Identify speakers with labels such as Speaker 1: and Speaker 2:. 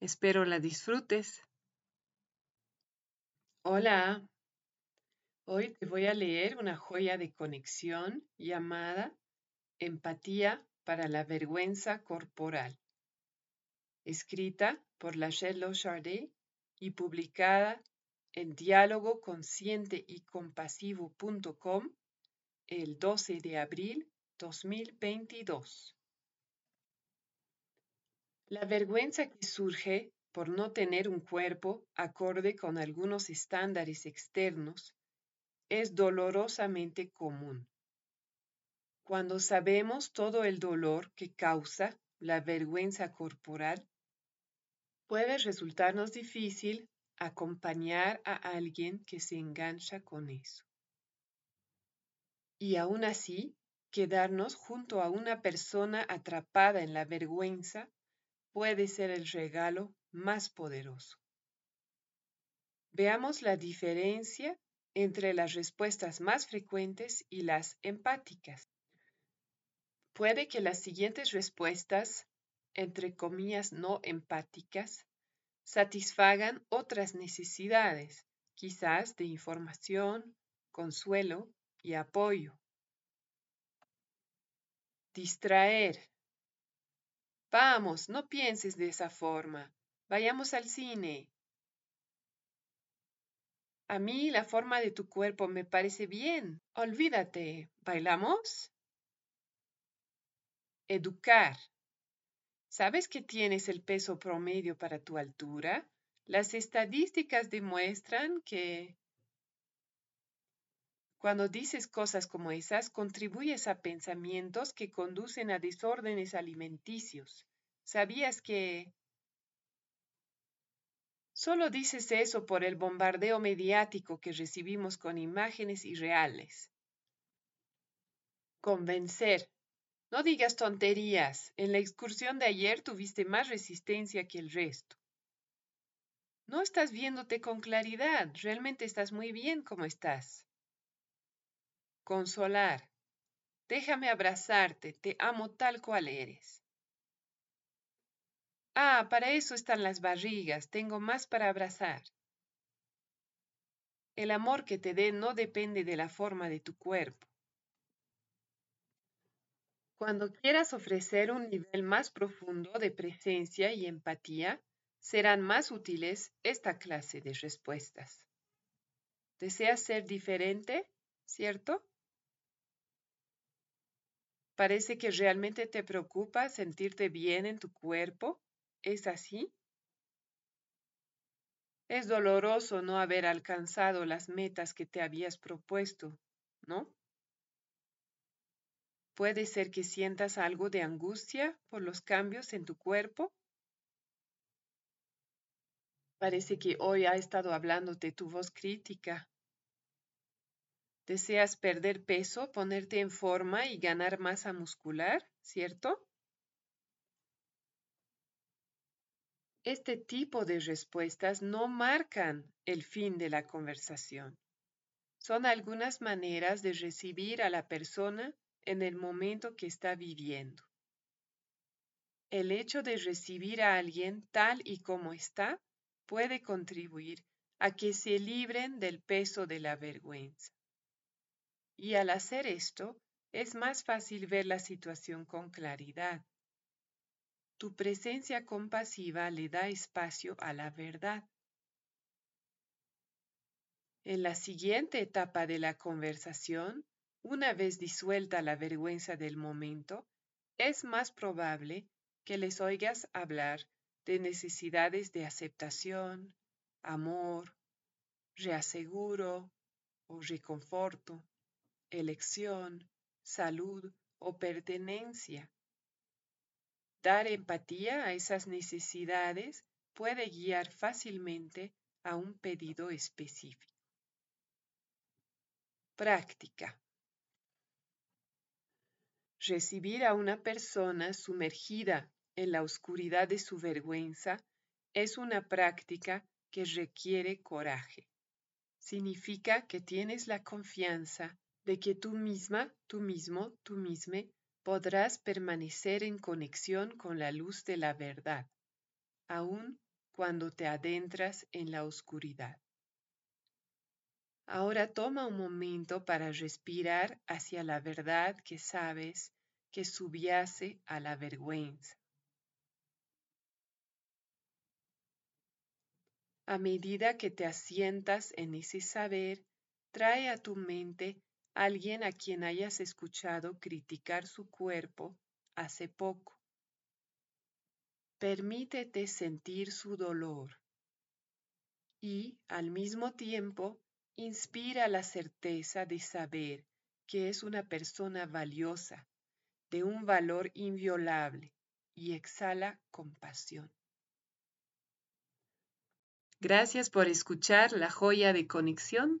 Speaker 1: Espero la disfrutes. Hola, hoy te voy a leer una joya de conexión llamada Empatía para la vergüenza corporal, escrita por Lachelle Chardet y publicada en diálogo consciente y compasivo.com el 12 de abril 2022. La vergüenza que surge por no tener un cuerpo acorde con algunos estándares externos es dolorosamente común. Cuando sabemos todo el dolor que causa la vergüenza corporal, puede resultarnos difícil acompañar a alguien que se engancha con eso. Y aún así, quedarnos junto a una persona atrapada en la vergüenza puede ser el regalo más poderoso. Veamos la diferencia entre las respuestas más frecuentes y las empáticas. Puede que las siguientes respuestas, entre comillas no empáticas, satisfagan otras necesidades, quizás de información, consuelo y apoyo. Distraer. Vamos, no pienses de esa forma. Vayamos al cine. A mí la forma de tu cuerpo me parece bien. Olvídate. ¿Bailamos? Educar. ¿Sabes que tienes el peso promedio para tu altura? Las estadísticas demuestran que cuando dices cosas como esas, contribuyes a pensamientos que conducen a desórdenes alimenticios. ¿Sabías que solo dices eso por el bombardeo mediático que recibimos con imágenes irreales? Convencer. No digas tonterías. En la excursión de ayer tuviste más resistencia que el resto. No estás viéndote con claridad. Realmente estás muy bien como estás. Consolar. Déjame abrazarte. Te amo tal cual eres. Ah, para eso están las barrigas. Tengo más para abrazar. El amor que te dé no depende de la forma de tu cuerpo. Cuando quieras ofrecer un nivel más profundo de presencia y empatía, serán más útiles esta clase de respuestas. ¿Deseas ser diferente? ¿Cierto? Parece que realmente te preocupa sentirte bien en tu cuerpo. ¿Es así? Es doloroso no haber alcanzado las metas que te habías propuesto, ¿no? Puede ser que sientas algo de angustia por los cambios en tu cuerpo. Parece que hoy ha estado hablándote tu voz crítica. Deseas perder peso, ponerte en forma y ganar masa muscular, ¿cierto? Este tipo de respuestas no marcan el fin de la conversación. Son algunas maneras de recibir a la persona en el momento que está viviendo. El hecho de recibir a alguien tal y como está puede contribuir a que se libren del peso de la vergüenza. Y al hacer esto, es más fácil ver la situación con claridad. tu presencia compasiva le da espacio a la verdad. En la siguiente etapa de la conversación, una vez disuelta la vergüenza del momento, es más probable que les oigas hablar de necesidades de aceptación, amor, reaseguro o reconforto, elección, salud o pertenencia. Dar empatía a esas necesidades puede guiar fácilmente a un pedido específico. Práctica. Recibir a una persona sumergida en la oscuridad de su vergüenza es una práctica que requiere coraje. Significa que tienes la confianza de que tú misma, tú mismo, tú misma podrás permanecer en conexión con la luz de la verdad, aun cuando te adentras en la oscuridad. Ahora toma un momento para respirar hacia la verdad que sabes que subyace a la vergüenza. A medida que te asientas en ese saber, trae a tu mente alguien a quien hayas escuchado criticar su cuerpo hace poco. Permítete sentir su dolor y, al mismo tiempo, inspira la certeza de saber que es una persona valiosa, de un valor inviolable, y exhala compasión. Gracias por escuchar la joya de conexión